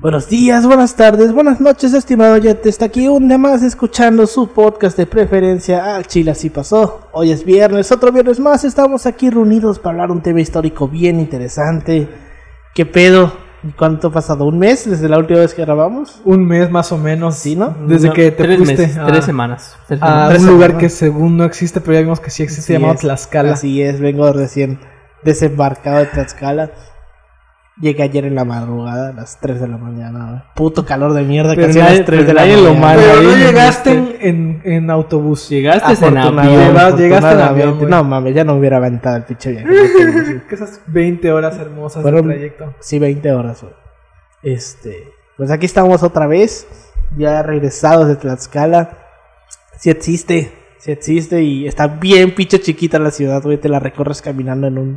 Buenos días, buenas tardes, buenas noches, estimado oyente. Está aquí un día más escuchando su podcast de preferencia. Ah, Chile, así pasó. Hoy es viernes, otro viernes más. Estamos aquí reunidos para hablar un tema histórico bien interesante. ¿Qué pedo? ¿Y ¿Cuánto ha pasado? ¿Un mes desde la última vez que grabamos? Un mes más o menos. Sí, ¿no? Desde No, que te tres fuiste meses, a, tres semanas. Tres a semanas. Tres un lugar que según no existe, pero ya vimos que sí existe, Así llamado es, Tlaxcala. Así es, vengo recién desembarcado de Tlaxcala. Llegué ayer en la madrugada, a las 3 de la mañana. güey. Puto calor de mierda, Pero casi a las 3 de la lo mañana. Pero no llegaste en, en, en autobús. Llegaste en avión. Llegaste en avión, güey. No mames, ya no hubiera aventado el pinche viaje. Que esas 20 horas hermosas Fueron- de trayecto. Sí, 20 horas, güey. Este, pues aquí estamos otra vez, ya regresados de Tlaxcala. Sí existe, sí existe y está bien pinche chiquita la ciudad, güey. Te la recorres caminando en un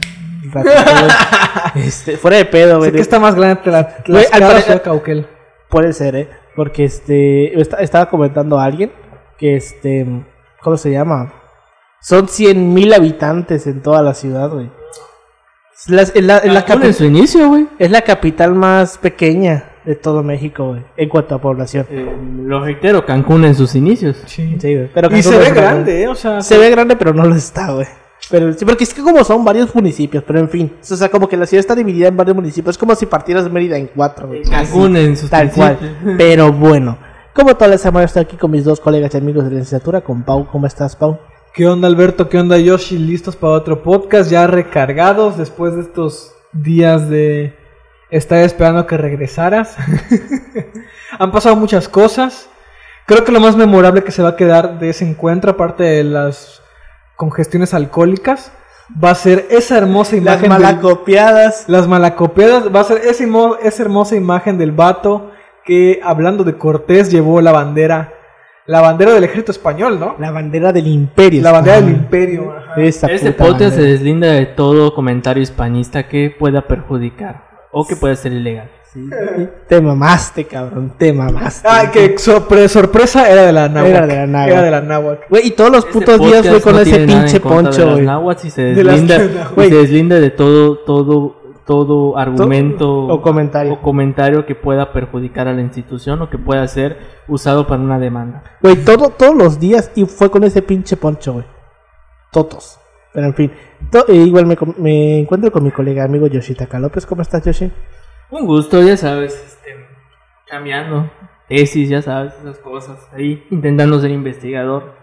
Este, fuera de pedo, güey. Sé que está más grande que la Tlaxcala parecer- Ciudad Cauquel. Puede ser, ¿eh? Porque este, esta- estaba comentando a alguien que este, ¿cómo se llama? Son 100 mil habitantes en toda la ciudad, güey. Es la, es la- es la Cancún capi- en su inicio, güey. es la capital más pequeña de todo México, güey, en cuanto a población. Eh, lo reitero, Cancún en sus inicios. Sí. Sí, güey, pero Y se ve una- grande, ¿eh? O sea, Se ve grande, pero no lo está, güey. Pero sí, porque es que como son varios municipios, pero en fin. O sea, como que la ciudad está dividida en varios municipios. Es como si partieras Mérida en cuatro. Cancún en sus Tal cual. Pero bueno. Como toda la semana estoy aquí con mis dos colegas y amigos de la licenciatura, con Pau. ¿Cómo estás, Pau? ¿Qué onda Alberto? ¿Qué onda Yoshi? ¿Listos para otro podcast? Ya recargados después de estos días de estar esperando que regresaras. Han pasado muchas cosas. Creo que lo más memorable que se va a quedar de ese encuentro, aparte de las congestiones alcohólicas, va a ser esa hermosa Las imagen. del- malacopiadas. las malacopiadas. Va a ser esa, imo- esa hermosa imagen del vato que, hablando de Cortés, llevó la bandera. La bandera del ejército español, ¿no? La bandera del imperio. La bandera del imperio. ajá. Esa Este podcast se deslinda de todo comentario hispanista que pueda perjudicar o que pueda ser ilegal. Sí. Te mamaste, cabrón. Te mamaste. Ah, que sorpre- sorpresa era de la náhuatl. Era de la náhuatl. Era de la náhuatl. Güey, y todos los Este putos días fue con no ese tiene nada en pinche contra de poncho, las güey. náhuatl y se De las deslinda, náhuatl. y se deslinda de todo, todo, todo argumento o comentario. o comentario que pueda perjudicar a la institución o que pueda ser usado para una demanda. Güey, todo, todos los días y fue con ese pinche poncho, güey. Todos. Pero en fin. To- eh, igual me encuentro con mi colega amigo Yoshitaka López. ¿Cómo estás, Yoshi? Un gusto, ya sabes, este, cambiando tesis, ya sabes, esas cosas, ahí intentando ser investigador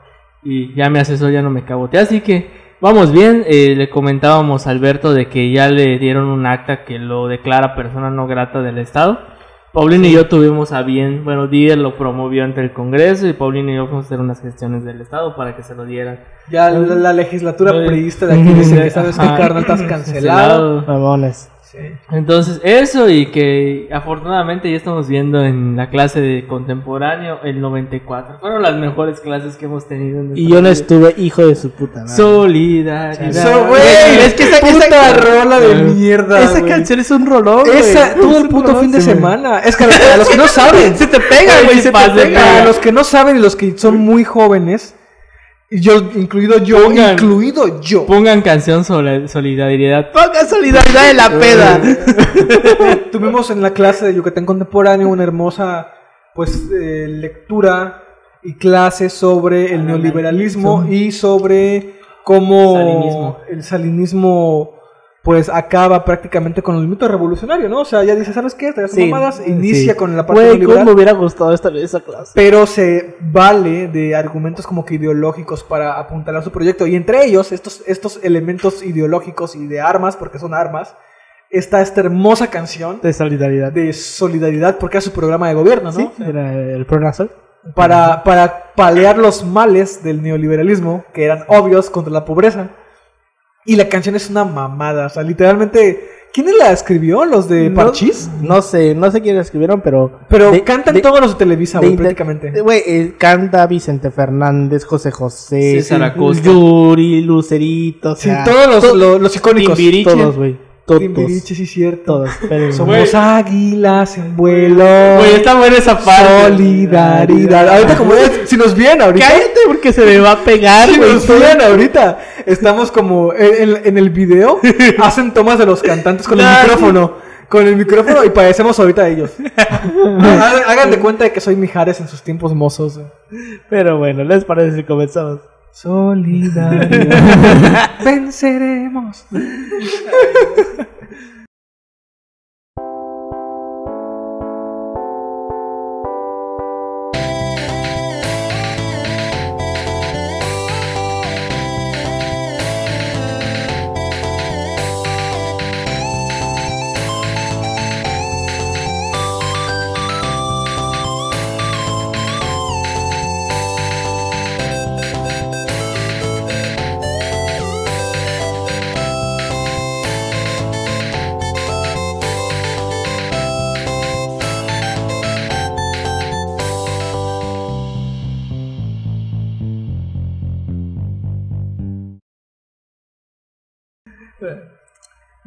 y ya me asesor, ya no me cabotea, así que vamos bien, eh, le comentábamos a Alberto de que ya le dieron un acta que lo declara persona no grata del Estado. Paulino y yo tuvimos a bien, bueno, Díaz lo promovió ante el Congreso y Paulino y yo fuimos a hacer unas gestiones del Estado para que se lo dieran. Ya la, la legislatura priista de aquí dice que sabes que Ajá. carnal estás cancelado. Mamones. Sí. Entonces, eso y que afortunadamente ya estamos viendo en la clase de contemporáneo el 94. Fueron las mejores clases que hemos tenido en Y yo no vida. estuve hijo de su puta madre. Solidaridad. So, güey, Es que esa- puta esa- rola de mierda. Esa canción es un rolón. Esa, Es todo el puto rolón, fin de sí, semana. Es que a los que no saben, Se te pega, güey, se te pega. Para los que no saben y los que son muy jóvenes, yo, incluido yo, Pongan- incluido yo. Pongan canción sobre solidaridad. Ponga solidaridad de la peda. Tuvimos en la clase de Yucatán Contemporáneo una hermosa pues eh, lectura y clase sobre el neoliberalismo y sobre cómo Salinismo. el salinismo pues acaba prácticamente con el mito revolucionario, ¿no? O sea, ya dice, ¿sabes qué? Estas Sí, mamadas inicia sí. con la parte Güey, cómo me hubiera gustado estar en esa clase. pero se vale de argumentos como que ideológicos para apuntalar su proyecto y entre ellos estos, estos elementos ideológicos y de armas, porque son armas, está esta hermosa canción De solidaridad. de solidaridad porque era su programa de gobierno, ¿no? Sí, era el Pronasol. Para, para paliar los males del neoliberalismo, que eran obvios contra la pobreza. Y la canción es una mamada, o sea, literalmente... ¿Quién la escribió? ¿Los de No- Parchís? No, sé, no sé quiénes escribieron, pero. Pero de- cantan de- todos los de Televisa, güey, prácticamente. Güey, eh, canta Vicente Fernández, José José, César Acosta. Yuri, Lucerito. o Sí, sea, todos los, to- los, los icónicos. Timbiriche. Todos, güey. Todos. Timbiriche, sí, cierto. Todos. pero- Somos águilas en vuelo. Güey, está buena esa parte. Solidaridad. Ahorita como es, si nos vienen ahorita. Cállate porque se me va a pegar, Si nos vieran ahorita, estamos como en, en- en el video, hacen tomas de los cantantes con el micrófono. con el micrófono y parecemos ahorita ellos. Hagan de cuenta de que soy Mijares en sus tiempos mozos. Pero bueno, ¿les parece si comenzamos? Solidaridad. Venceremos.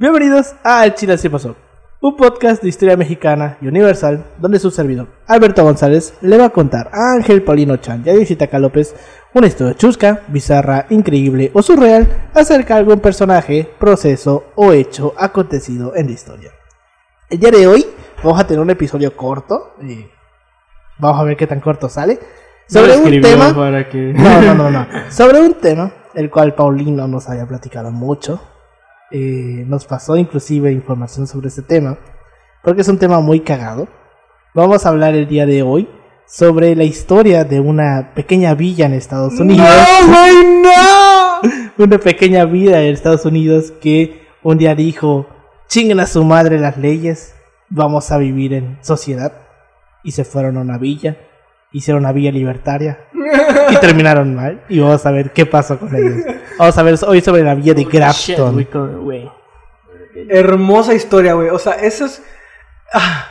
Bienvenidos a El Chile Así Pasó, un podcast de historia mexicana y universal donde su servidor, Alberto González, le va a contar a Ángel Paulino Chan y a Visitaca López una historia chusca, bizarra, increíble o surreal acerca de algún personaje, proceso o hecho acontecido en la historia. El día de hoy vamos a tener un episodio corto, y vamos a ver qué tan corto sale, sobre No un tema... para que... No, no, no, no. Sobre un tema el cual Paulino nos había platicado mucho. Eh, nos pasó inclusive información sobre ese tema. Porque es un tema muy cagado. Vamos a hablar el día de hoy sobre la historia de una pequeña villa en Estados Unidos. güey, no! Una pequeña villa en Estados Unidos que un día dijo, chinguen a su madre las leyes, vamos a vivir en sociedad. Y se fueron a una villa, hicieron una villa libertaria y terminaron mal. Y vamos a ver qué pasó con ellos. Vamos a ver hoy sobre la villa de Shit, Grafton. we. Hermosa historia, güey. O sea, eso es. ah.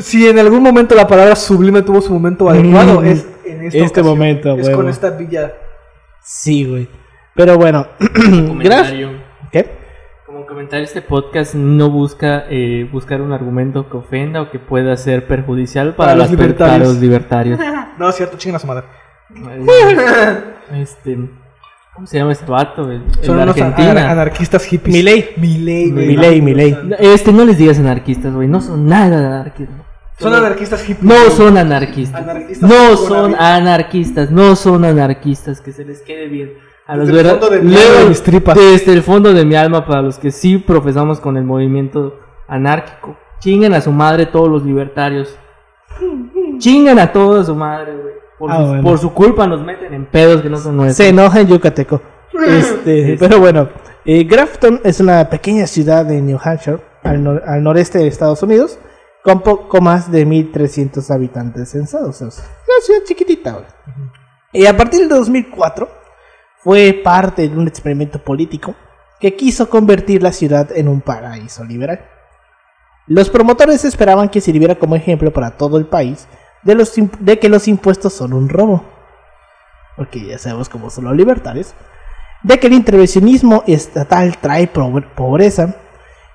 Si en algún momento la palabra sublime tuvo su momento adecuado, Mm. es en esta Este ocasión. momento, Es con esta villa. Sí, güey. Pero bueno, Graf... ¿Qué? Como comentario, este podcast no busca eh, buscar un argumento que ofenda o que pueda ser perjudicial para, Para los para libertarios. los libertarios. No, es cierto, chingan a su madre. este, ¿Cómo se llama este vato? El, el Son de unos Argentina. anarquistas hippies. Milei. Milei, güey. Milei, Milei. Este, no les digas anarquistas, güey. No son nada anarquistas. Son anarquistas hippies. No son anarquistas. Anarquistas No son anarquistas. No son anarquistas. Que se les quede bien. A los Desde el fondo de mi alma y de mis tripas. Desde el fondo de mi alma, para los que sí profesamos con el movimiento anárquico. Chinguen a su madre todos los libertarios. Chingan a toda su madre, güey. Por, Ah, bueno. por su culpa nos meten en pedos que no son nuestros. Se enoja en Yucateco. Este, pero bueno, eh, Grafton es una pequeña ciudad de New Hampshire, al, nor- al noreste de Estados Unidos, con poco más de 1300 habitantes censados. O sea, una ciudad chiquitita, güey. Y a partir del 2004 fue parte de un experimento político que quiso convertir la ciudad en un paraíso liberal. Los promotores esperaban que sirviera como ejemplo para todo el país de, que los impuestos son un robo. Porque ya sabemos cómo son los libertarios, de que el intervencionismo estatal trae pobre- pobreza.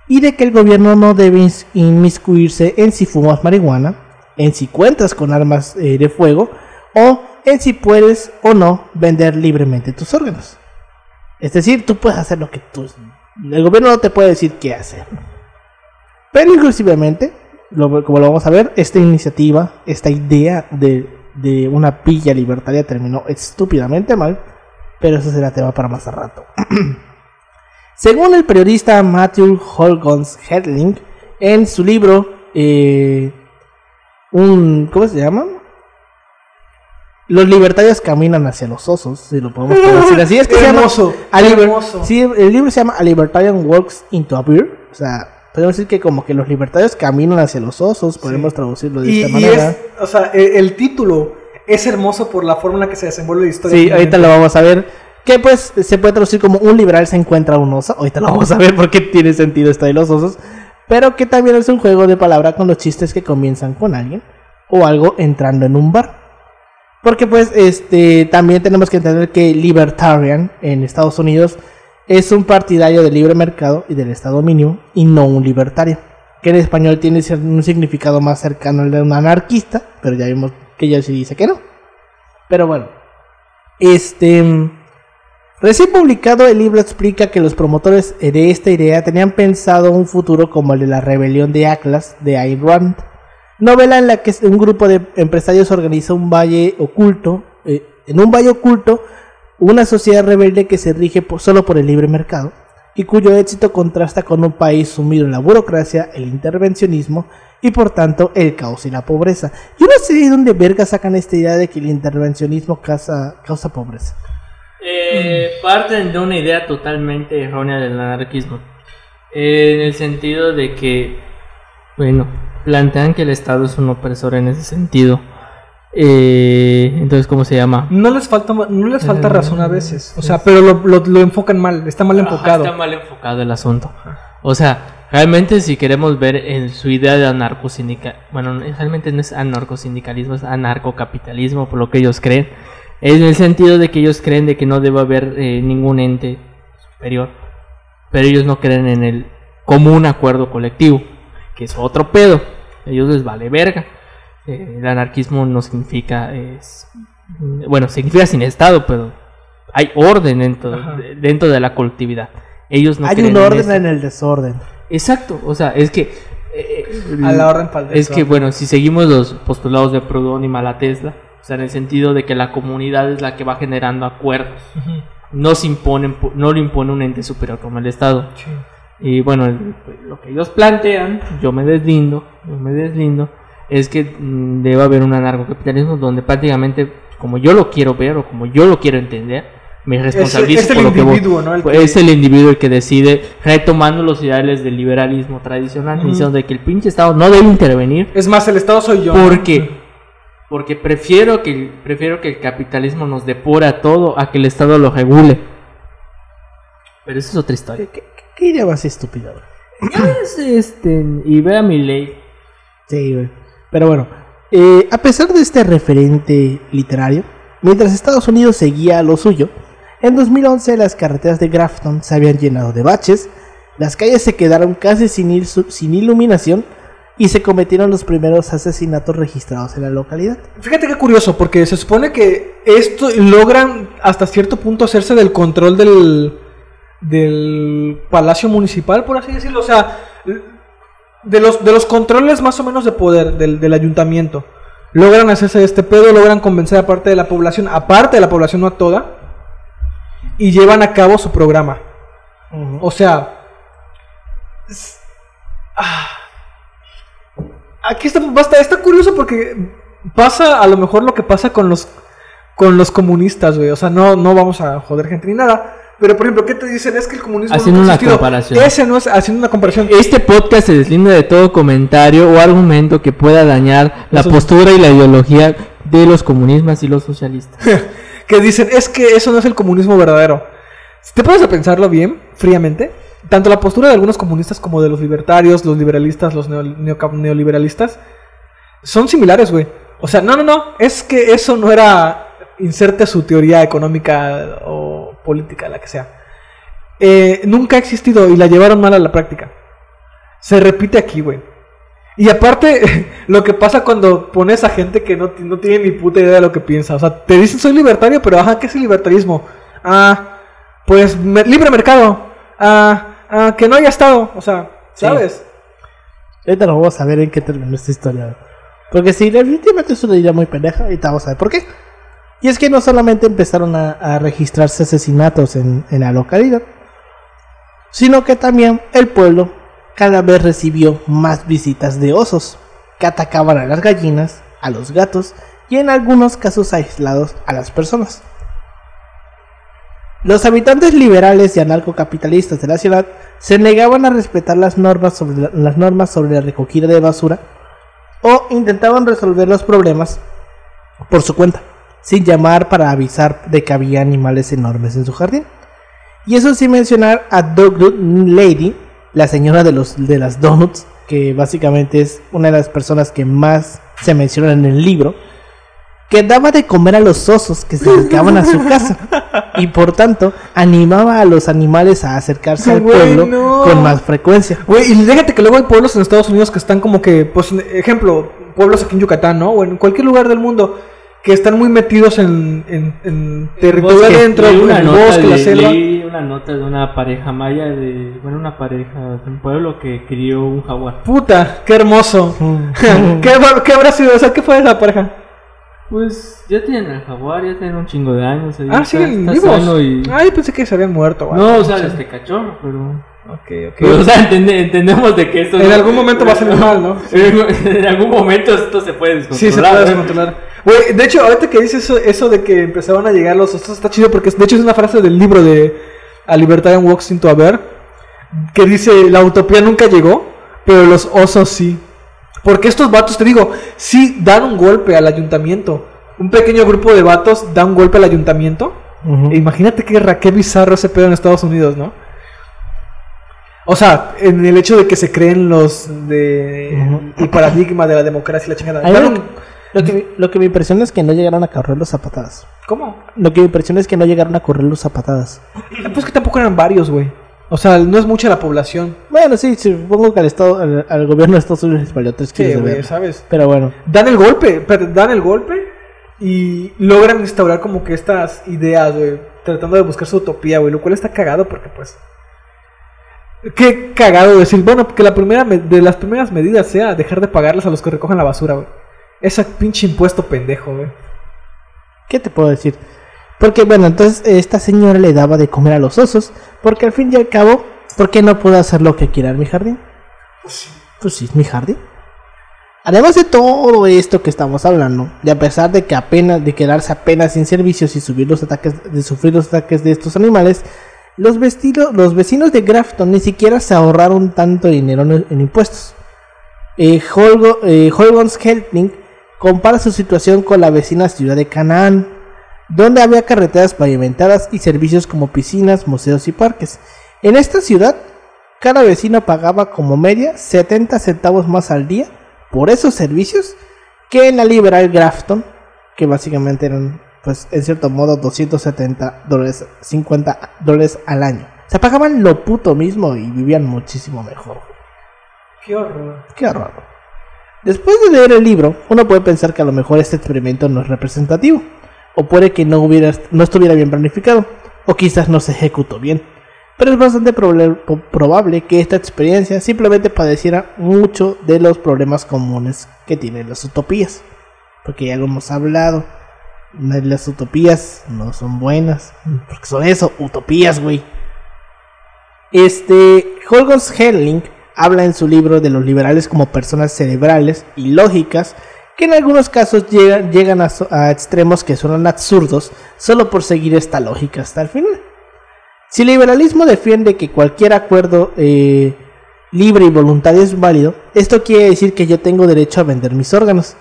Y de que el gobierno no debe inmiscuirse en si fumas marihuana, en si cuentas con armas eh, de fuego o en si puedes o no vender libremente tus órganos. Es decir, tú puedes hacer lo que tú... El gobierno no te puede decir qué hacer. Pero inclusivamente, lo- como lo vamos a ver, esta iniciativa, esta idea de, de una villa libertaria terminó estúpidamente mal, pero eso será tema para más a rato. Según el periodista Matthew Holgons Hedling, en su libro, eh, un, ¿cómo se llama? Los libertarios caminan hacia los osos, si lo podemos decir así. Es que se llama Hermoso, A hermoso. Sí, el libro se llama A Libertarian Walks into a Beer. O sea, podemos decir que como que los libertarios caminan hacia los osos, podemos traducirlo de Y, esta manera. es, o sea, el, el título es hermoso por la forma en la que se desenvuelve la historia. Sí, ahorita lo vamos a ver. Que pues se puede traducir como un liberal se encuentra un oso. Ahorita lo vamos a ver porque tiene sentido esto de los osos. Pero que también es un juego de palabra con los chistes que comienzan con alguien o algo entrando en un bar. Porque pues este también tenemos que entender que libertarian en Estados Unidos es un partidario del libre mercado y del Estado mínimo y no un libertario. Que en español tiene un significado más cercano al de un anarquista, pero ya vimos que ya se dice que no. Pero bueno, este Recién publicado, el libro explica que los promotores de esta idea tenían pensado un futuro como el de la rebelión de Atlas de Ayn novela en la que un grupo de empresarios organiza un valle oculto, eh, en un valle oculto, una sociedad rebelde que se rige por- solo por el libre mercado y cuyo éxito contrasta con un país sumido en la burocracia, el intervencionismo y por tanto el caos y la pobreza. Yo no sé de dónde verga sacan esta idea de que el intervencionismo causa, causa pobreza. Eh, parten de una idea totalmente errónea del anarquismo. Eh, en el sentido de que, bueno, plantean que el Estado es un opresor en ese sentido. Eh, entonces, ¿cómo se llama? No les falta, no les falta razón a veces. O sea, pero lo, lo- lo enfocan mal, está mal Ajá, enfocado. está mal enfocado el asunto. O sea, realmente si queremos ver en su idea de anarcosindicalismo, bueno, realmente no es anarcosindicalismo, es anarcocapitalismo, por lo que ellos creen. Es en el sentido de que ellos creen de que no debe haber eh, ningún ente superior. Pero ellos no creen en el común acuerdo colectivo, que es otro pedo. A ellos les vale verga. Eh, el anarquismo no significa, es, bueno, significa sin Estado, pero hay orden dentro, de, dentro de la colectividad. Ellos no Hay creen un en orden en el desorden. Exacto, o sea, es que eh, A la orden pa'l es que bueno, si seguimos los postulados de Proudhon y Malatesta, o sea, en el sentido de que la comunidad es la que va generando acuerdos, no se imponen, no lo impone un ente superior como el Estado. Sí. Y bueno, el- lo que ellos plantean, yo me deslindo, yo me deslindo, es que mm, debe haber un anarcocapitalismo donde prácticamente, como yo lo quiero ver o como yo lo quiero entender, me responsabilizo es el por lo que voy- individuo, ¿no? El pues, que- es el individuo el que decide, retomando los ideales del liberalismo tradicional, Ujú. diciendo de que el pinche Estado no debe intervenir Es más, el Estado soy yo. porque porque prefiero que el- prefiero que el capitalismo nos depure a todo a que el Estado lo regule. Pero eso es otra historia. ¿Qué, qué- idea más estúpida, güey? Ya ves, este, y vea mi ley. Sí, güey. Pero bueno, eh, a pesar de este referente literario, mientras Estados Unidos seguía lo suyo, en 2011 las carreteras de Grafton se habían llenado de baches, las calles se quedaron casi sin, il- sin iluminación y se cometieron los primeros asesinatos registrados en la localidad. Fíjate qué curioso, porque se supone que esto logran hasta cierto punto hacerse del control del, del palacio municipal, por así decirlo. O sea, de los, de los controles más o menos de poder del, del ayuntamiento. Logran hacerse de este pedo, logran convencer a parte de la población, aparte de la población, no a toda, y llevan a cabo su programa. O sea. es- ah. Aquí está, basta, está curioso porque pasa a lo mejor lo que pasa con los con los comunistas, güey. O sea, no, no vamos a joder gente ni nada. Pero por ejemplo, ¿qué te dicen? Es que el comunismo Haciendo ha una comparación. Ese no es haciendo una comparación. Este podcast se deslinda de todo comentario o argumento que pueda dañar la Eso- postura y la ideología de los comunistas y los socialistas. que dicen, es que eso no es el comunismo verdadero. Si te pones a pensarlo bien, fríamente, tanto la postura de algunos comunistas como de los libertarios, los liberalistas, los neo- neo- neoliberalistas, son similares, güey. O sea, no, no, no, es que eso no era, inserte su teoría económica o política, la que sea. Eh, nunca ha existido y la llevaron mal a la práctica. Se repite aquí, güey. Y aparte, lo que pasa cuando pones a gente que no, no tiene ni puta idea de lo que piensa. O sea, te dicen soy libertario, pero ajá, ¿qué es el libertarismo? Ah, pues me- libre mercado. Ah, ah, que no haya estado. O sea, Sí. ¿sabes? Ahorita lo vamos a ver en qué terminó esta historia. Porque si definitivamente es una idea muy pendeja, ahorita vamos a ver por qué. Y es que no solamente empezaron a, registrarse asesinatos en, en la localidad, sino que también el pueblo cada vez recibió más visitas de osos, que atacaban a las gallinas, a los gatos y en algunos casos aislados a las personas. Los habitantes liberales y anarcocapitalistas de la ciudad se negaban a respetar las normas sobre la, las normas sobre la recogida de basura o intentaban resolver los problemas por su cuenta, sin llamar para avisar de que había animales enormes en su jardín. Y eso sin mencionar a Donut Lady, la señora de, los, de las donuts, que básicamente es una de las personas que más se mencionan en el libro, que daba de comer a los osos que se acercaban a su casa y por tanto animaba a los animales a acercarse al pueblo no. con más frecuencia. Güey, y déjate que luego hay pueblos en Estados Unidos que están como que, pues, ejemplo, pueblos aquí en Yucatán, ¿no? O en cualquier lugar del mundo, que están muy metidos en, en, en territorio Bosque. adentro, en una el bosque, la de- selva. leí una nota de una pareja maya de bueno una pareja de un pueblo que crió un jaguar Puta, qué hermoso. ¿Qué, ¿Qué habrá sido? O sea, ¿qué fue esa pareja? pues ya tienen el jaguar ya tienen un chingo de años ahí Ah, está- siguen está vivos. y- Ay, pensé que se habían muerto. no o sea este cachorro pero Ok, ok. pero, o sea entende- entendemos de que esto en no- algún momento va a salir mal, ¿no? en algún momento esto se puede descontrolar Sí, se puede descontrolar. Güey, de hecho, ahorita que dices eso, eso de que empezaban a llegar los osos, está chido porque de hecho es una frase del libro de A Libertad en Walks into a Bear que dice, la utopía nunca llegó, pero los osos sí. Porque estos vatos, te digo, sí dan un golpe al ayuntamiento. Un pequeño grupo de vatos da un golpe al ayuntamiento. E imagínate qué, qué bizarro ese pedo en Estados Unidos, ¿no? O sea, en el hecho de que se creen los de el paradigma de la democracia y la chingada. Lo, un- lo que, lo que me impresiona es que no llegaron a correrlos a patadas. ¿Cómo? Lo que me impresiona es que no llegaron a correrlos a patadas. Pues que tampoco eran varios, güey. O sea, no es mucha la población. Bueno, sí, supongo que al, estado, al, al gobierno de Estados Unidos les valió tres Sí, kilos de güey, verga. ¿sabes? Pero bueno, Dan el golpe, pero dan el golpe y logran instaurar como que estas ideas, güey. Tratando de buscar su utopía, güey. Lo cual está cagado porque, pues. Qué cagado decir, bueno, que la primera me- de las primeras medidas sea dejar de pagarles a los que recogen la basura, güey. Ese pinche impuesto pendejo, güey. ¿qué te puedo decir? Porque bueno, entonces esta señora le daba de comer a los osos, porque al fin y al cabo, ¿por qué no puedo hacer lo que quiera en mi jardín? Pues sí, es mi jardín. Además de todo esto que estamos hablando, y a pesar de que apenas de quedarse apenas sin servicios y subir los ataques de sufrir los ataques de estos animales, los, vestidos, los vecinos de Grafton ni siquiera se ahorraron tanto dinero en, en impuestos. Eh, Holgo, eh, Holgons Helping compara su situación con la vecina ciudad de Canaán, donde había carreteras pavimentadas y servicios como piscinas, museos y parques. En esta ciudad, cada vecino pagaba como media 70 centavos más al día por esos servicios que en la liberal Grafton, que básicamente eran, pues, en cierto modo, 270 dólares, 50 dólares al año. Se pagaban lo puto mismo y vivían muchísimo mejor. Qué horror. Qué horror. Después de leer el libro, uno puede pensar que a lo mejor este experimento no es representativo, o puede que no, hubiera, no estuviera bien planificado, o quizás no se ejecutó bien. Pero es bastante probable que esta experiencia simplemente padeciera mucho de los problemas comunes que tienen las utopías. Porque ya lo hemos hablado, las utopías no son buenas, porque son eso, utopías, güey. Este, Holgos Helling habla en su libro de los liberales como personas cerebrales y lógicas que en algunos casos llegan, llegan a, extremos que suenan absurdos solo por seguir esta lógica hasta el final. Si el liberalismo defiende que cualquier acuerdo eh, libre y voluntario es válido, esto quiere decir que yo tengo derecho a vender mis órganos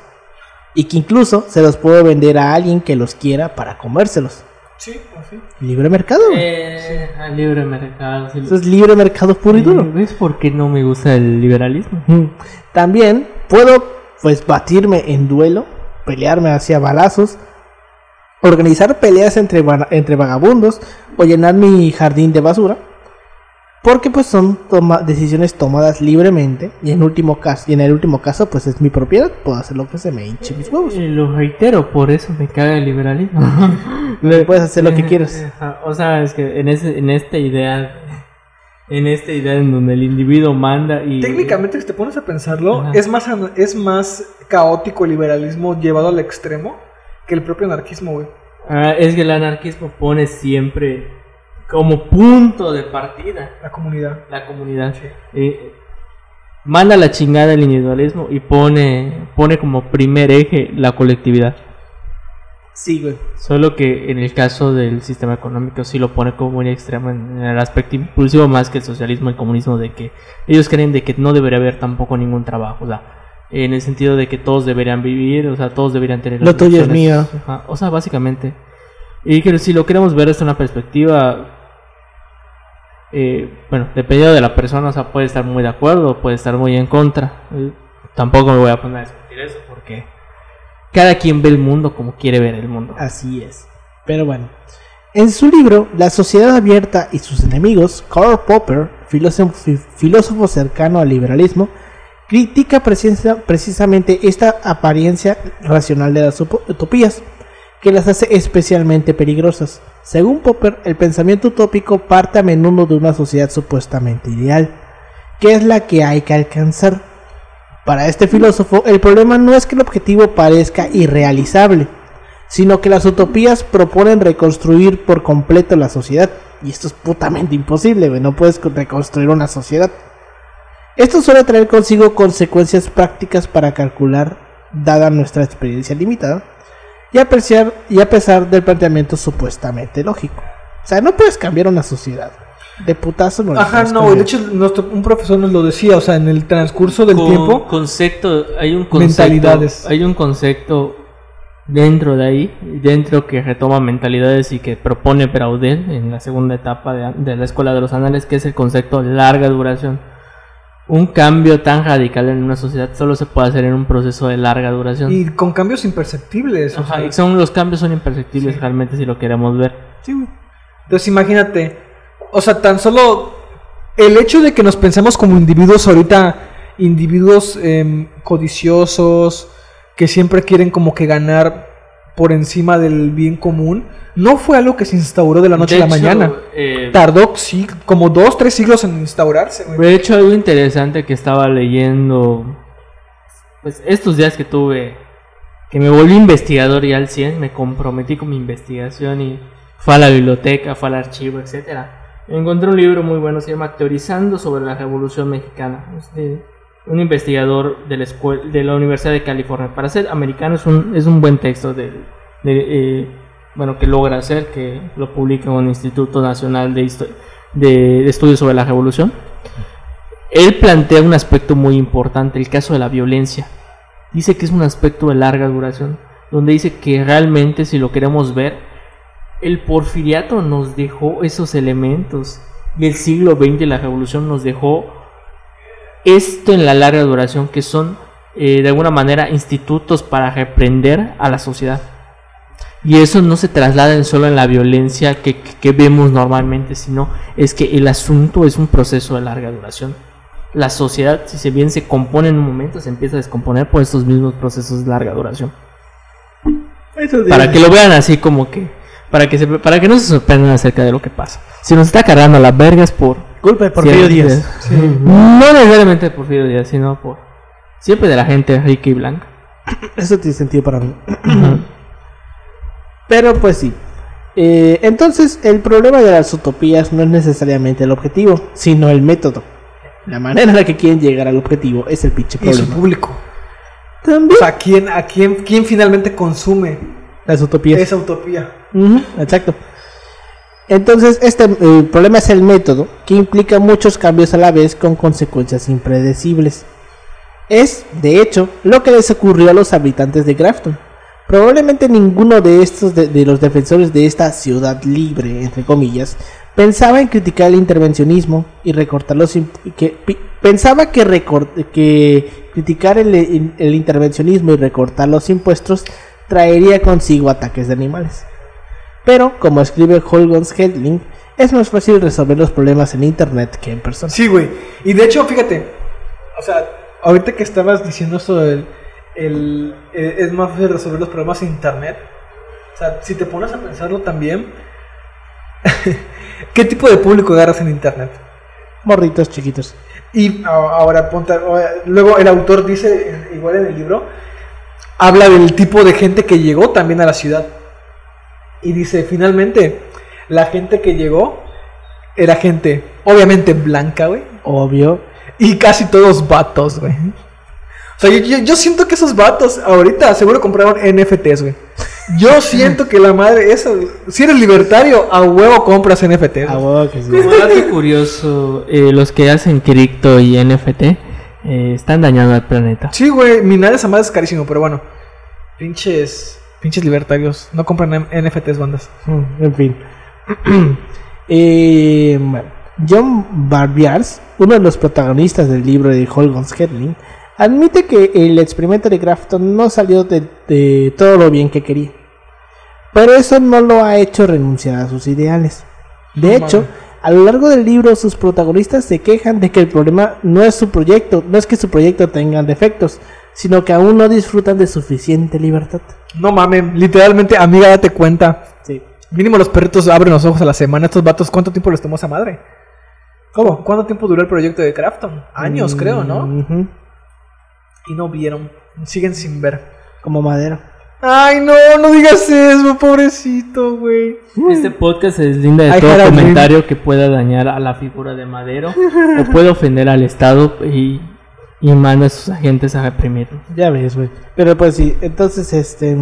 y que incluso se los puedo vender a alguien que los quiera para comérselos. Sí, así. Libre mercado. eh, al libre mercado sí. Eso es libre mercado puro y duro. ¿Ves por qué no me gusta el liberalismo? También puedo pues batirme en duelo, pelearme hacia balazos, organizar peleas entre, entre vagabundos o llenar mi jardín de basura. Porque pues son toma- decisiones tomadas libremente y en último caso y en el último caso pues es mi propiedad, puedo hacer lo que se me hinche mis huevos. Eh, lo reitero, por eso me caga el liberalismo. Puedes hacer lo que quieras. Ajá, O sea, es que en, ese, en esta idea, en esta idea en donde el individuo manda y... Técnicamente, si te pones a pensarlo, Ajá. es más, an- es más caótico el liberalismo llevado al extremo que el propio anarquismo, güey. Ah, es que el anarquismo pone siempre como punto de partida La comunidad. la comunidad. Eh, manda la chingada el individualismo y pone, pone como primer eje la colectividad. Sí, güey. Solo que en el caso del sistema económico sí lo pone como muy extremo en, en el aspecto impulsivo más que el socialismo y el comunismo de que ellos creen de que no debería haber tampoco ningún trabajo, o sea, en el sentido de que todos deberían vivir, o sea, todos deberían tener Lo tuyo es mío. Ajá, o sea, básicamente. Y que si lo queremos ver desde una perspectiva eh, bueno, dependiendo de la persona, o puede estar muy de acuerdo, puede estar muy en contra. Eh, tampoco me voy a poner a discutir eso porque cada quien ve el mundo como quiere ver el mundo. Así es. Pero bueno. En su libro La sociedad abierta y sus enemigos, Karl Popper, filósofo, fi- filósofo cercano al liberalismo, critica precisa- precisamente esta apariencia racional de las utopías. Que las hace especialmente peligrosas. Según Popper, el pensamiento utópico parte a menudo de una sociedad supuestamente ideal, que es la que hay que alcanzar. Para este filósofo, el problema no es que el objetivo parezca irrealizable, sino que las utopías proponen reconstruir por completo la sociedad. Y esto es putamente imposible, no puedes reconstruir una sociedad. Esto suele traer consigo consecuencias prácticas para calcular, dada nuestra experiencia limitada, y a, y a pesar del planteamiento supuestamente lógico. O sea, no puedes cambiar una sociedad. De putazo no Ajá, no, de hecho un profesor nos lo decía, o sea, en el transcurso del tiempo. Concepto, hay un concepto. Mentalidades. Hay un concepto dentro de ahí, dentro que retoma mentalidades y que propone Braudel en la segunda etapa de, de la Escuela de los Anales, que es el concepto larga duración un cambio tan radical en una sociedad solo se puede hacer en un proceso de larga duración. Y con cambios imperceptibles. Ajá, son, los cambios son imperceptibles realmente si lo queremos ver. Sí, Entonces imagínate, o sea, tan solo el hecho de que nos pensemos como individuos ahorita, individuos em, codiciosos, que siempre quieren como que ganar por encima del bien común, no fue algo que se instauró de la noche a la mañana. Eh, Tardó sí, como dos, tres siglos en instaurarse. De hecho, algo interesante que estaba leyendo, pues estos días que tuve, que me volví investigador y al 100, me comprometí con mi investigación y fue a la biblioteca, fue al archivo, etcétera. Encontré un libro muy bueno, se llama Teorizando sobre la Revolución Mexicana. Un investigador de la, escuela, de la Universidad de California. Para ser americano es un, es un buen texto de, eh, bueno, que logra hacer, que lo publica un Instituto Nacional de, de, Estudios sobre la Revolución, él plantea un aspecto muy importante, el caso de la violencia. Dice que es un aspecto de larga duración, donde dice que realmente si lo queremos ver, el porfiriato nos dejó esos elementos y el siglo XX la revolución nos dejó esto en la larga duración, que son eh, de alguna manera institutos para reprender a la sociedad. Y eso no se traslada solo en la violencia que, vemos normalmente, sino es que el asunto es un proceso de larga duración. La sociedad, si se bien se compone en un momento, se empieza a descomponer por estos mismos procesos de larga duración. para que lo vean así como que, para que, se, para que no se sorprendan acerca de lo que pasa. Si nos está cargando las vergas por... Culpa de Porfirio Díaz. No necesariamente de Porfirio Díaz, sino por... Siempre de la gente rica y blanca. Eso tiene sentido para mí. Pero pues sí. Eh, entonces, el problema de las utopías no es necesariamente el objetivo, sino el método. La manera en la que quieren llegar al objetivo es el pinche problema. Y su público. También. O sea, ¿quién, ¿a quién, quién finalmente consume las utopías? Esa utopía. exacto. Entonces, este el problema es el método, que implica muchos cambios a la vez con consecuencias impredecibles. Es, de hecho, lo que les ocurrió a los habitantes de Grafton Probablemente ninguno de estos de, los defensores de esta ciudad libre, entre comillas, pensaba en criticar el intervencionismo y recortar los que pensaba que criticar el, intervencionismo y recortar los impuestos traería consigo ataques de animales. Pero, como escribe Holgons Hedling, es más fácil resolver los problemas en internet que en persona. Sí, güey. Y de hecho, fíjate, o sea, ahorita que estabas diciendo eso del el, eh, es más fácil resolver los problemas en internet. O sea, si te pones a pensarlo también, ¿qué tipo de público agarras en internet? Morritos chiquitos. Y ahora, ponte, luego el autor dice, igual en el libro, habla del tipo de gente que llegó también a la ciudad. Y dice, finalmente, la gente que llegó era gente, obviamente blanca, güey. Obvio. Y casi todos vatos, güey. O sea, yo, siento que esos vatos ahorita seguro compraron NFTs, güey. Yo siento que la madre, eso, si eres libertario, a huevo compras NFTs. A huevo que sí. Como dato curioso, eh, los que hacen cripto y NFT eh, están dañando al planeta. Sí, güey, minar esa madre es carísimo, pero bueno. Pinches, pinches libertarios, no compran NFTs, bandas. Mm, en fin. eh, John Barbiars, uno de los protagonistas del libro de Holgons Hedling, Admite que el experimento de Grafton no salió de, todo lo bien que quería, pero eso no lo ha hecho renunciar a sus ideales. De hecho, a lo largo del libro sus protagonistas se quejan de que el problema no es su proyecto, no es que su proyecto tenga defectos, sino que aún no disfrutan de suficiente libertad. No mames, literalmente, amiga, date cuenta. Sí. Mínimo los perritos abren los ojos a la semana. Estos vatos, ¿cuánto tiempo les tomó esa madre? ¿Cómo? ¿Cuánto tiempo duró el proyecto de Crafton? Años, Mm, creo, ¿no? ujú. Y no vieron. Siguen sin ver. Como madera. Ay, no, no digas eso, pobrecito, güey. Este podcast se deslinda de I todo comentario que pueda dañar a la figura de Madero o puede ofender al Estado y, y manda a sus agentes a reprimirlo. Ya ves, güey. Pero pues sí, entonces este...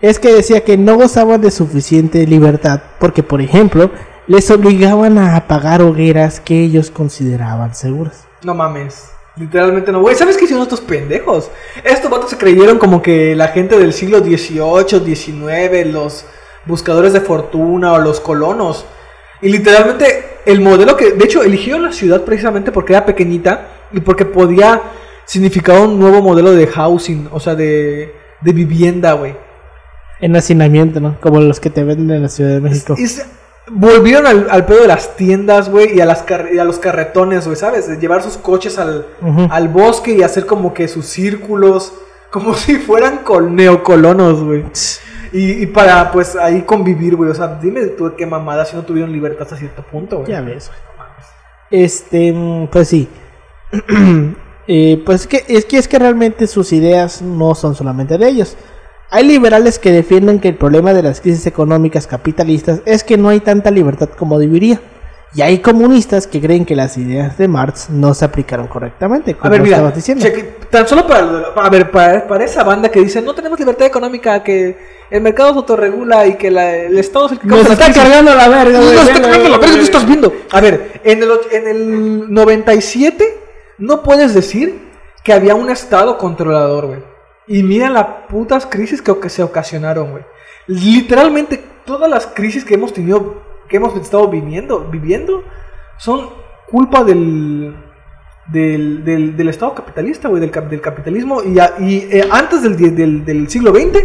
Es que decía que no gozaban de suficiente libertad porque, por ejemplo, les obligaban a apagar hogueras que ellos consideraban seguras. No mames. Literalmente no, güey. ¿Sabes qué hicieron estos pendejos? Estos vatos se creyeron como que la gente del siglo XVIII, XIX, los buscadores de fortuna o los colonos. Y literalmente el modelo que, de hecho, eligieron la ciudad precisamente porque era pequeñita y porque podía significar un nuevo modelo de housing, o sea, de, de vivienda, güey. En hacinamiento, ¿no? Como los que te venden en la Ciudad de México. Y se- volvieron al, al pedo de las tiendas, güey, y, a las y a los carretones, güey, ¿sabes? De llevar sus coches al, al bosque y hacer como que sus círculos, como si fueran col neocolonos, güey. Y, y para, pues, ahí convivir, güey. O sea, dime tú qué mamada si no tuvieron libertad hasta cierto punto, güey. Ya ves, güey. Este, mm, pues sí. Eh, pues es que, es que es que realmente sus ideas no son solamente de ellos. Hay liberales que defienden que el problema de las crisis económicas capitalistas es que no hay tanta libertad como debería. Y hay comunistas que creen que las ideas de Marx no se aplicaron correctamente, como A ver, mira, estabas diciendo. cheque- tan solo para, a ver, para, para esa banda que dice no tenemos libertad económica, que el mercado se autorregula y que la- el Estado es el que Nos está crisis". cargando la verga, Nos está cargando la verga, ¿qué güey. estás viendo? A ver, en el, en el 97 no puedes decir que había un estado controlador, güey. Y mira las putas crisis que, se ocasionaron, güey. Literalmente todas las crisis que hemos tenido, que hemos estado viviendo, viviendo, son culpa del, del, del, estado capitalista, güey, del, del capitalismo. Y, y, eh, antes del, del, siglo XX,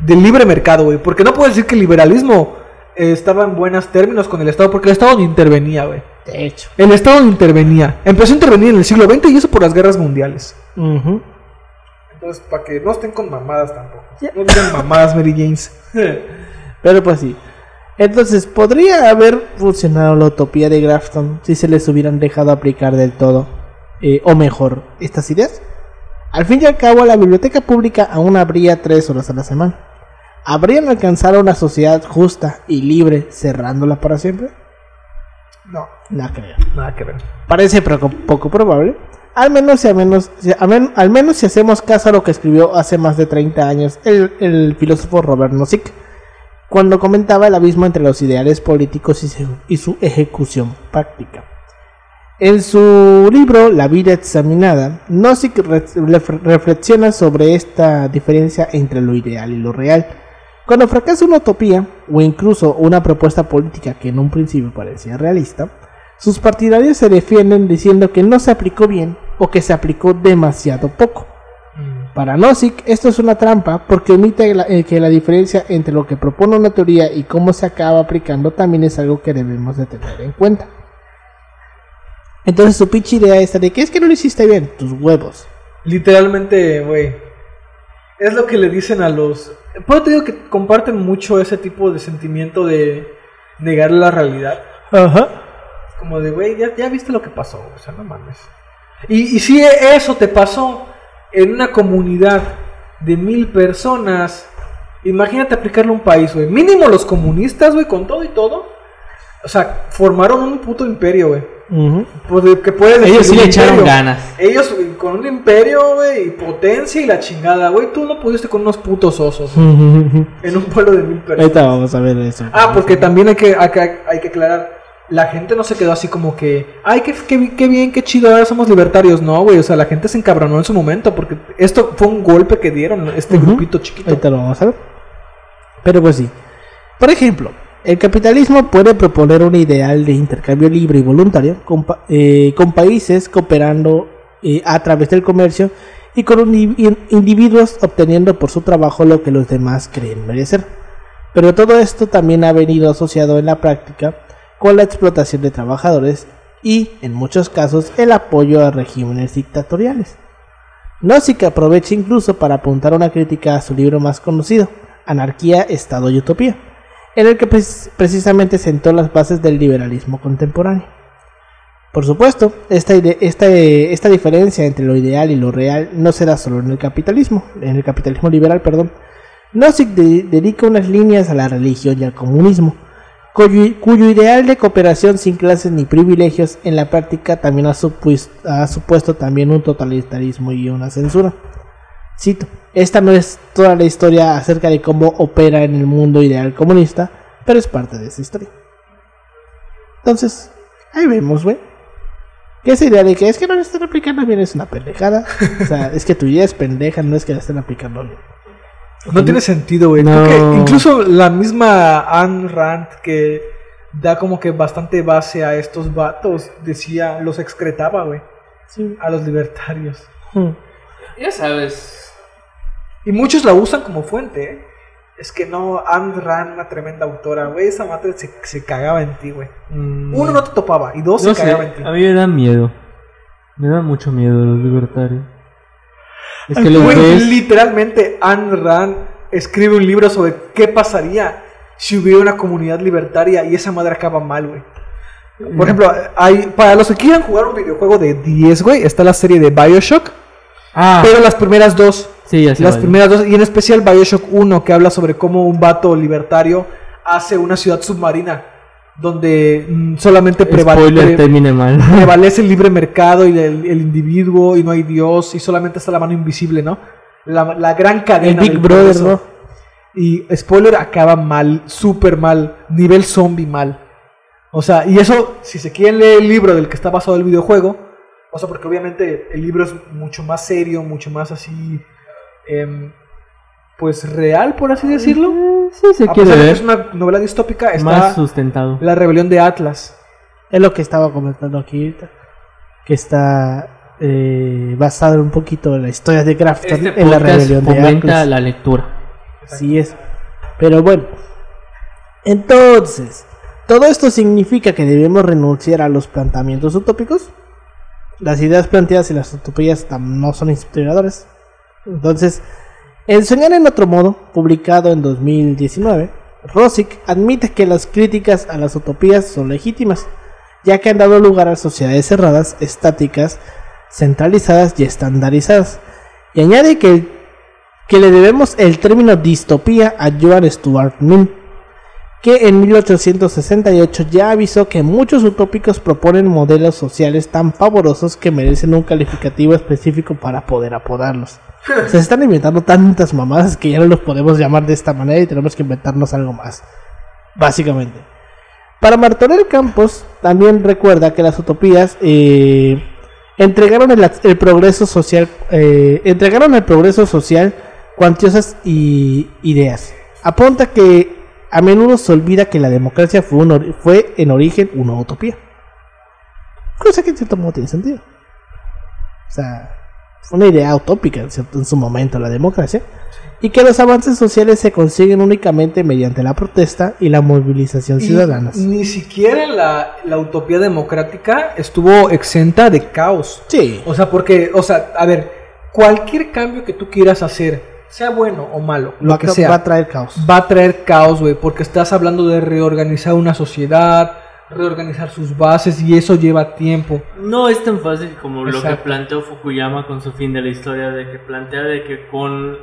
del libre mercado, güey. Porque no puedes decir que el liberalismo estaba en buenos términos con el Estado, porque el Estado no intervenía, güey. De hecho. El Estado no intervenía. Empezó a intervenir en el siglo XX y eso por las guerras mundiales. Entonces, para que no estén con mamadas tampoco. Ya. No digan mamadas, Mary James. Pero pues sí. Entonces, ¿podría haber funcionado la utopía de Grafton si se les hubieran dejado aplicar del todo, eh, o mejor, estas ideas? Al fin y al cabo, la biblioteca pública aún habría tres horas a la semana. ¿Habrían alcanzado una sociedad justa y libre cerrándola para siempre? No, No creo. nada que ver. Parece poco, poco probable. Al menos, si, al, menos, si- al men- al menos si hacemos caso a lo que escribió hace más de 30 años el, el filósofo Robert Nozick, cuando comentaba el abismo entre los ideales políticos y su, y su ejecución práctica. En su libro La vida examinada, Nozick re- ref- reflexiona sobre esta diferencia entre lo ideal y lo real. Cuando fracasa una utopía, o incluso una propuesta política que en un principio parecía realista, sus partidarios se defienden diciendo que no se aplicó bien o que se aplicó demasiado poco. Para Nozick, esto es una trampa porque omite la- eh, que la diferencia entre lo que propone una teoría y cómo se acaba aplicando también es algo que debemos de tener en cuenta. Entonces su pinche idea esta de que es que no lo hiciste bien, tus huevos. Literalmente, güey. Es lo que le dicen a los. Por te digo que comparten mucho ese tipo de sentimiento de negar la realidad. Ajá. Como de, güey, ya, ya viste lo que pasó, o sea, no mames. Y, y si eso te pasó en una comunidad de mil personas, imagínate aplicarlo a un país, güey. Mínimo los comunistas, güey, con todo y todo. O sea, formaron un puto imperio, güey. Ujú. Pues, de- que puedes decir Ellos sí le echaron imperio. ganas. Ellos güey, con un imperio, güey, y potencia y la chingada, güey. Tú no pudiste con unos putos osos en un pueblo de mil personas. Ahorita vamos a ver eso. Ah, porque también hay que, hay, que- hay que aclarar. La gente no se quedó así como que, ay, qué, qué, qué bien, qué chido, ahora somos libertarios. No, güey, o sea, la gente se encabronó en su momento porque esto fue un golpe que dieron este grupito chiquito. Ahorita lo vamos a ver. Pero pues sí. Por ejemplo, el capitalismo puede proponer un ideal de intercambio libre y voluntario con, eh, países cooperando eh, a través del comercio y con individuos obteniendo por su trabajo lo que los demás creen merecer. Pero todo esto también ha venido asociado en la práctica con la explotación de trabajadores y, en muchos casos, el apoyo a regímenes dictatoriales. Nozick aprovecha incluso para apuntar una crítica a su libro más conocido, Anarquía, Estado y Utopía, en el que precis- precisamente sentó las bases del liberalismo contemporáneo. Por supuesto, esta, esta, eh, esta diferencia entre lo ideal y lo real no se da solo en el capitalismo, en el capitalismo liberal, perdón. Nozick de- dedica unas líneas a la religión y al comunismo, cuyo, ideal de cooperación sin clases ni privilegios en la práctica también ha, supues- ha supuesto también un totalitarismo y una censura. Cito, esta no es toda la historia acerca de cómo opera en el mundo ideal comunista, pero es parte de esa historia. Entonces, ahí vemos, güey. Que esa idea de que es que no la están aplicando bien es una pendejada. O sea, es que tu idea es pendeja, no es que la estén aplicando bien. No tiene sentido, güey. No. Incluso la misma Anne Rand que da como que bastante base a estos vatos decía, los excretaba, güey, Sí. a los libertarios. Hmm. Ya sabes. Y muchos la usan como fuente, ¿eh? Es que no, Anne Rand, una tremenda autora, güey, esa madre se, se cagaba en ti, güey. mm, Uno, no te topaba, y dos, no se sé, cagaba en ti. a mí me da miedo. Me da mucho miedo los libertarios. Es que los ves. literalmente, Anne Rand escribe un libro sobre qué pasaría si hubiera una comunidad libertaria y esa madre acaba mal, güey. Mm. Por ejemplo, hay, para los que quieran jugar un videojuego de 10, güey, está la serie de Bioshock, Ah, pero las primeras dos, sí, ya sé. las vale. primeras dos, y en especial Bioshock 1, que habla sobre cómo un vato libertario hace una ciudad submarina donde mm, solamente Spoiler, prevalece, termine mal. prevalece el libre mercado y el, el individuo y no hay Dios y solamente está la mano invisible, ¿no? La, la gran El cadena. Big del Brother. ¿no? Y spoiler, acaba mal, súper mal, nivel zombie mal. O sea, y eso, si se quieren leer el libro del que está basado el videojuego, o sea, porque obviamente el libro es mucho más serio, mucho más así, em, pues real, por así decirlo. Sí, se A quiere pesar de que ver. es una novela distópica, está Más sustentado. la rebelión de Atlas. Es lo que estaba comentando aquí ahorita. Que está eh, basado un poquito en la historia de Grafton Este en la rebelión de fomenta Atlas. la lectura. Así es. Pero bueno. Entonces, ¿todo esto significa que debemos renunciar a los planteamientos utópicos? Las ideas planteadas y las utopías no son inspiradoras. Entonces, en Soñar en otro modo, publicado en 2019, Rosick admite que las críticas a las utopías son legítimas, ya que han dado lugar a sociedades cerradas, estáticas, centralizadas y estandarizadas. Y añade que, que le debemos el término distopía a Joan Stuart Mill, que en 1868 ya avisó que muchos utópicos proponen modelos sociales tan pavorosos que merecen un calificativo específico para poder apodarlos. Se están inventando tantas mamadas que ya no los podemos llamar de esta manera y tenemos que inventarnos algo más. Básicamente. Para Martorell Campos también recuerda que las utopías eh, entregaron el, el progreso social, eh, entregaron al progreso social cuantiosas y ideas. Apunta que a menudo se olvida que la democracia fue, un ori- fue en origen una utopía. Cosa que en cierto modo tiene sentido. O sea, fue una idea utópica en, cierto- en su momento la democracia. Y que los avances sociales se consiguen únicamente mediante la protesta y la movilización Y ciudadana. ni siquiera la, la utopía democrática estuvo exenta de caos. Sí, O sea, porque, o sea, a ver, cualquier cambio que tú quieras hacer, sea bueno o malo, lo va, que sea, va a traer caos. va a traer caos, güey, porque estás hablando de reorganizar una sociedad, reorganizar sus bases y eso lleva tiempo. No es tan fácil como lo que planteó Fukuyama con su fin de la historia, de que plantea de que con,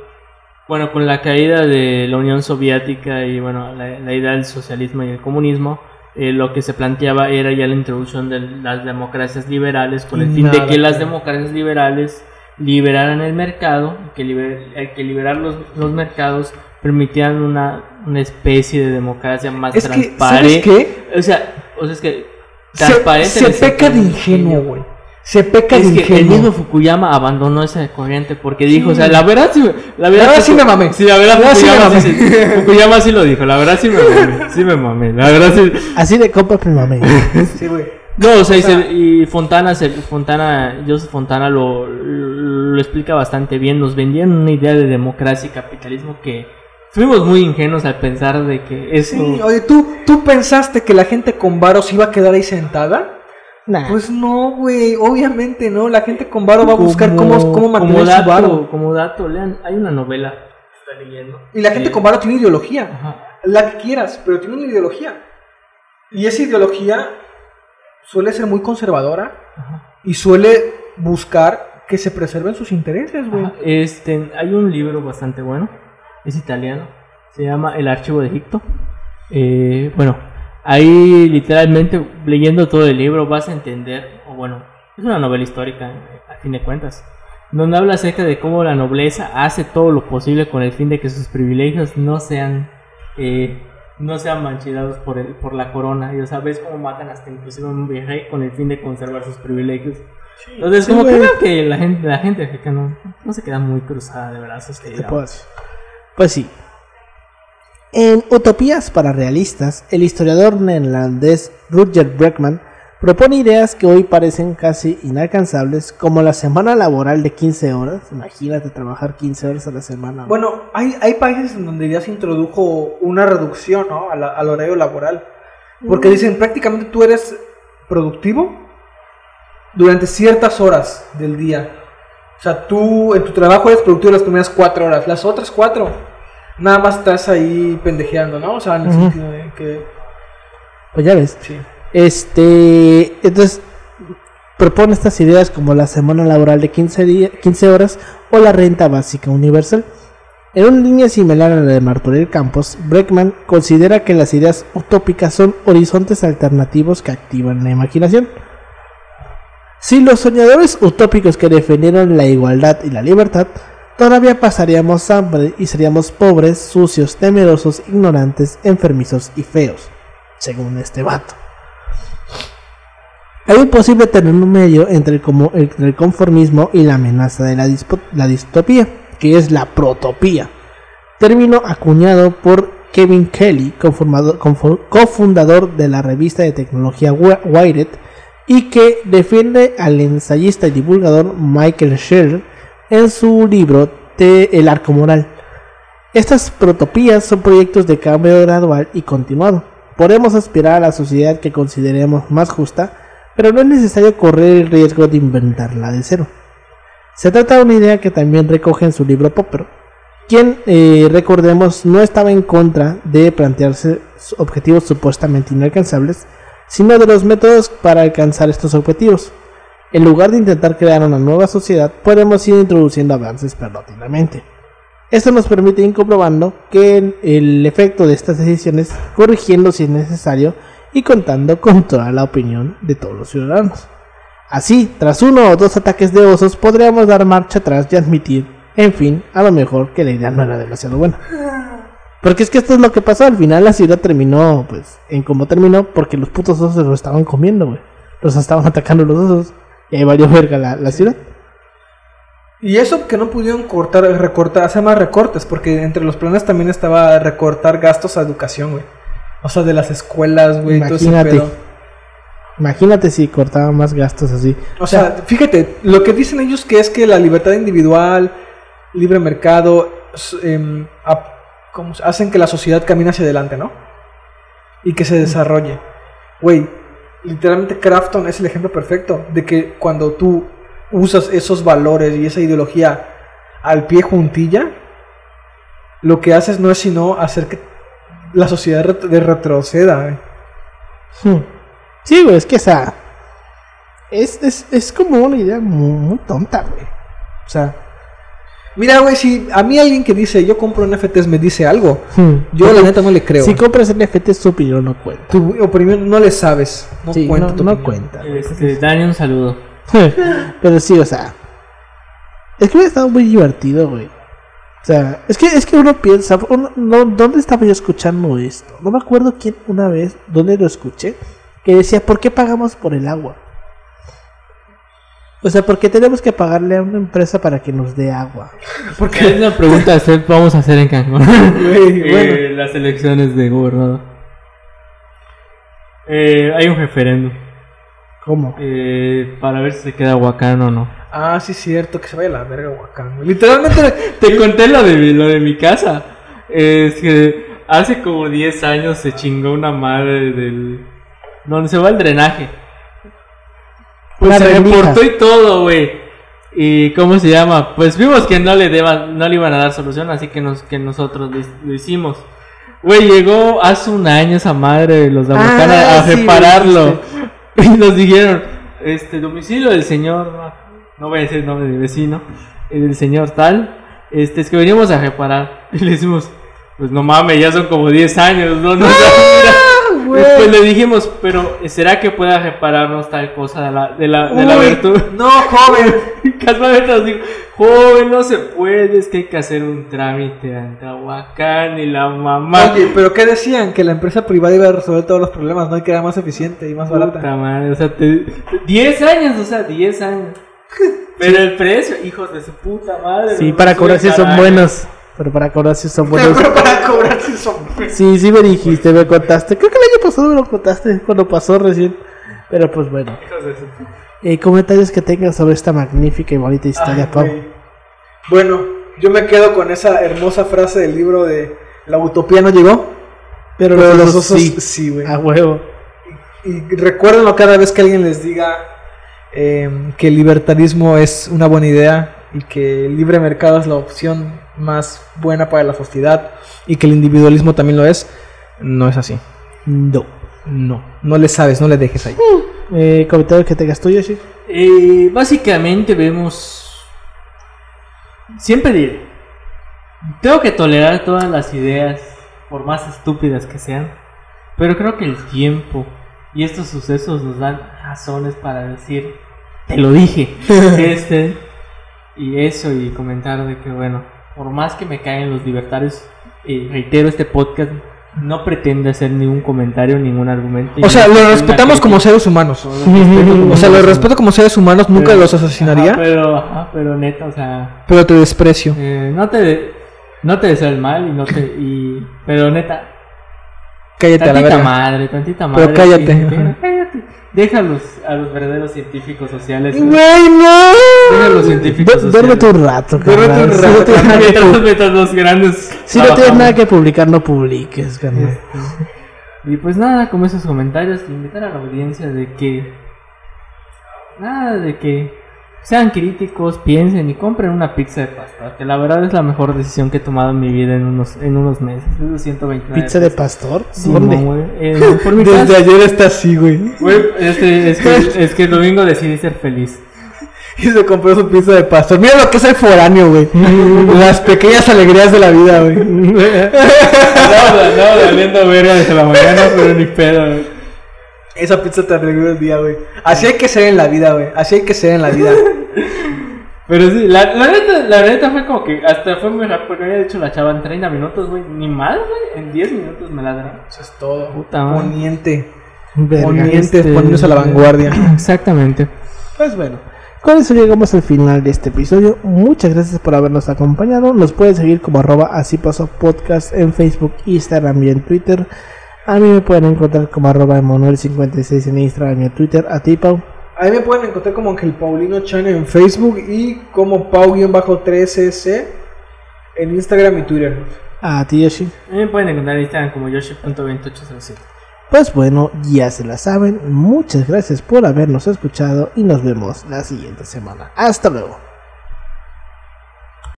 bueno, con la caída de la Unión Soviética y bueno, la, la idea del socialismo y el comunismo, eh, lo que se planteaba era ya la introducción de las democracias liberales con el fin de que las democracias liberales liberaran el mercado, y que, liber- eh, que liberar los, los mercados permitían una, una especie de democracia más Es que, ¿sabes transparente. qué? O sea, o sea, es que Se, transparente se peca de ingenuo, güey. Se peca de que el ingenuo. mismo Fukuyama abandonó esa corriente porque dijo, o sea, la verdad sí, me- la verdad, verdad sí me mamé. Sí, la verdad La verdad sí me mamé. sí- Fukuyama sí lo dijo, la verdad sí me mamé, sí me mamé, la verdad sí. Así de compas mi mamá. Sí, güey. No, o sea, y, O sea- se- y Fontana, se- Fontana, Joseph Fontana lo, lo explica bastante bien, nos vendían una idea de democracia y capitalismo que fuimos muy ingenuos al pensar de que eso... Sí, oye, ¿tú, ¿tú pensaste que la gente con varos iba a quedar ahí sentada? Nah. Pues no, güey, obviamente no. La gente con varo va a buscar Como- cómo, cómo mantener Como su varo. dato, como dato, lean, hay una novela que está leyendo. Y la gente Eh, con varo tiene ideología. Ajá. La que quieras, pero tiene una ideología. Y esa ideología suele ser muy conservadora Ajá. y suele buscar que se preserven sus intereses, güey. Este, hay un libro bastante bueno, es italiano, se llama El Archivo de Egipto. Eh, bueno, ahí literalmente leyendo todo el libro vas a entender, o bueno, es una novela histórica a fin de cuentas, donde habla acerca de cómo la nobleza hace todo lo posible con el fin de que sus privilegios no sean eh, no sean manchados por el, por la corona. Y o sea, ves cómo matan hasta inclusive a un virrey con el fin de conservar sus privilegios. Entonces, Sí, como creo que la gente, la gente africana no se queda muy cruzada de brazos. que ¿Qué digamos. puedo decir? Pues sí. En Utopías para Realistas, el historiador neerlandés Rutger Bregman propone ideas que hoy parecen casi inalcanzables, como la semana laboral de 15 horas. Imagínate trabajar 15 horas a la semana. Bueno, hay, hay países en donde ya se introdujo una reducción ¿no? a la- al horario laboral. Porque dicen prácticamente tú eres productivo durante ciertas horas del día. O sea, tú en tu trabajo eres productivo las primeras cuatro horas. Las otras cuatro, nada más estás ahí pendejeando, ¿no? O sea, en el sentido de que. pues ya ves. Sí. Este, entonces propone estas ideas como la semana laboral de 15, día- 15 horas o la renta básica universal. En una línea similar a la de Martorell Campos, Breckman considera que las ideas utópicas son horizontes alternativos que activan la imaginación. Si los soñadores utópicos que defendieron la igualdad y la libertad, todavía pasaríamos hambre y seríamos pobres, sucios, temerosos, ignorantes, enfermizos y feos, según este vato. Hay un posible término medio entre el, conformismo y la amenaza de la, distopía, que es la protopía, término acuñado por Kevin Kelly, cofundador de la revista de tecnología Wi- Wired, y que defiende al ensayista y divulgador Michael Scherer en su libro de El arco moral. Estas protopías son proyectos de cambio gradual y continuado. Podemos aspirar a la sociedad que consideremos más justa, pero no es necesario correr el riesgo de inventarla de cero. Se trata de una idea que también recoge en su libro Popper, quien, eh, recordemos, no estaba en contra de plantearse objetivos supuestamente inalcanzables, sino de los métodos para alcanzar estos objetivos. En lugar de intentar crear una nueva sociedad, podemos ir introduciendo avances paulatinamente. Esto nos permite ir comprobando que el, efecto de estas decisiones, corrigiendo si es necesario y contando con toda la opinión de todos los ciudadanos. Así, tras uno o dos ataques de osos, podríamos dar marcha atrás y admitir, en fin, a lo mejor que la idea no era demasiado buena. Porque es que esto es lo que pasó, al final la ciudad terminó, pues, en cómo terminó, porque los putos osos se los estaban comiendo, güey. Los estaban atacando los osos, y ahí valió verga la, la ciudad. Y eso que no pudieron cortar, recortar, hacer más recortes, porque entre los planes también estaba recortar gastos a educación, güey. O sea, de las escuelas, güey, todo ese Imagínate. pedo. Imagínate si cortaban más gastos así. O sea, fíjate, lo que dicen ellos que es que la libertad individual, libre mercado, s- em, ap- ¿cómo se- hacen que la sociedad camine hacia adelante, ¿no? Y que se desarrolle. Güey, literalmente Crafton es el ejemplo perfecto de que cuando tú usas esos valores y esa ideología al pie juntilla, lo que haces no es sino hacer que la sociedad de retroceda, güey. Hmm. Sí, güey, es que esa. Es, es, es como una idea muy, muy tonta, güey. O sea. Mira, güey, si a mí alguien que dice yo compro NFTs me dice algo, hmm. yo la neta no le creo. Si compras NFT, su opinión no cuenta. Tu opinión no le sabes, no sí, cuenta no, tu no cuenta. Este, Dani, un saludo. Pero sí, o sea. Es que hubiera estado muy divertido, güey. O sea, es que, es que uno piensa, uno- no, ¿dónde estaba yo escuchando esto? No me acuerdo quién una vez, dónde lo escuché, que decía, ¿por qué pagamos por el agua? O sea, ¿por qué tenemos que pagarle a una empresa para que nos dé agua? Porque, Es una pregunta que hacer- vamos a hacer en Cancún. Eh, las elecciones de gobernador. Eh, hay un referéndum ¿Cómo? eh, para ver si se queda Huacán o no. ah, sí, es cierto, que se vaya a la verga, Huacán. Literalmente, Te conté lo de, mi- lo de mi casa. Es que hace como 10 años se chingó una madre del... Donde se va el drenaje. Pues se reportó y todo, güey. ¿Y cómo se llama? Pues vimos que no le deba- no le iban a dar solución, así que nos que nosotros lo, hicimos. Güey, llegó hace un año esa madre de los de Ah, a sí, repararlo. Y nos dijeron, este domicilio del señor, no voy a decir el nombre del vecino, el señor tal, este es que venimos a reparar. Y le decimos, pues no mames, ya son como 10 años, no nos Pues le dijimos, pero ¿será que pueda repararnos tal cosa de la, de la, de la virtud? No, joven. Casualmente nos dijo, joven, no se puede, es que hay que hacer un trámite ante Aguacán y la mamá. Oye, pero ¿qué decían? Que la empresa privada iba a resolver todos los problemas, ¿no? Y que era más eficiente y más barata. Puta madre, o sea, te- 10 años, o sea, 10 años. Pero el precio, hijos de su puta madre. Sí, para sube cobrar si son buenos. Pero para cobrar si son buenos. Pero para cobrar si son... Sí, sí me dijiste, me contaste. Creo que el año pasado me lo contaste cuando pasó recién. Pero pues bueno. Eh, comentarios que tengas sobre esta magnífica y bonita historia, Ay, Pau. Bueno, yo me quedo con esa hermosa frase del libro de La utopía no llegó. Pero, Pero los osos sí. sí, güey. A huevo. Y recuérdenlo cada vez que alguien les diga eh, que el libertarismo es una buena idea y que el libre mercado es la opción más buena para la sociedad y que el individualismo también lo es. No es así. No. No, no le sabes, no le dejes ahí. Eh, comentarios que tengas tú, Yoshi. Eh, básicamente vemos. Siempre diré. Tengo que tolerar todas las ideas, por más estúpidas que sean. Pero creo que el tiempo y estos sucesos nos dan razones para decir, te lo dije. este y eso y comentar de que bueno, por más que me caen los libertarios, eh, reitero este podcast no pretende hacer ningún comentario, ningún argumento. O sea, lo respetamos como seres humanos. O sea, lo respeto como seres humanos, nunca Pero- los asesinaría, Ajá, pero, ajá, pero neta, o sea, pero te desprecio. eh, no te no te deseo el mal y no te y pero neta, Cállate a la tantita verga. madre, tantita madre. Pero cállate. sí, sí, cállate. Déjalos a los verdaderos científicos sociales. Güey, no. Deja a los científicos Du- Duérmete sociales. un rato, Duérmete un Si no tienes nada que Mientras pu- los metas los grandes. Si no tienes trabajamos. nada que publicar, no publiques, carnal. Y pues nada, como esos comentarios, invitar a la audiencia de que. Nada, de que sean críticos, piensen y compren una pizza de pastor. Que la verdad es la mejor decisión que he tomado en mi vida en unos, en unos meses. Es de 129 ¿Pizza de pastor? Sí, ¿Dónde? no. Eh, por mi Desde casa. ayer está así, güey. Güey, este, es, que, es que el domingo decidí ser feliz. Y se compró su pizza de pastor. Mira lo que es el foráneo, güey. Las pequeñas alegrías de la vida, güey. No, no, valiendo verga desde la mañana, pero ni pedo, güey. Esa pizza te alegró el día, güey. Así hay que ser en la vida, güey. Así hay que ser en la vida. Pero sí, la, la neta, la neta fue como que hasta fue muy rápido, porque había dicho la chava en 30 minutos, güey. Ni mal, güey. En 10 minutos me ladran. Eso es todo. Puta madre. Poniente. Verga. Poniente, este- poniéndose a la vanguardia. Exactamente. Pues bueno, con eso llegamos al final de este episodio. Muchas gracias por habernos acompañado. Nos pueden seguir como arroba así pasó podcast en Facebook, Instagram y en Twitter. A mí me pueden encontrar como arroba Emanuel56 en Instagram y en Twitter. A ti, Pau. Ahí me pueden encontrar como Ángel Paulino Chan en Facebook y como Pau-13c en Instagram y Twitter. A ti, Yoshi. A mí me pueden encontrar en Instagram como yoshi.2807. Pues bueno, ya se la saben. Muchas gracias por habernos escuchado y nos vemos la siguiente semana. Hasta luego.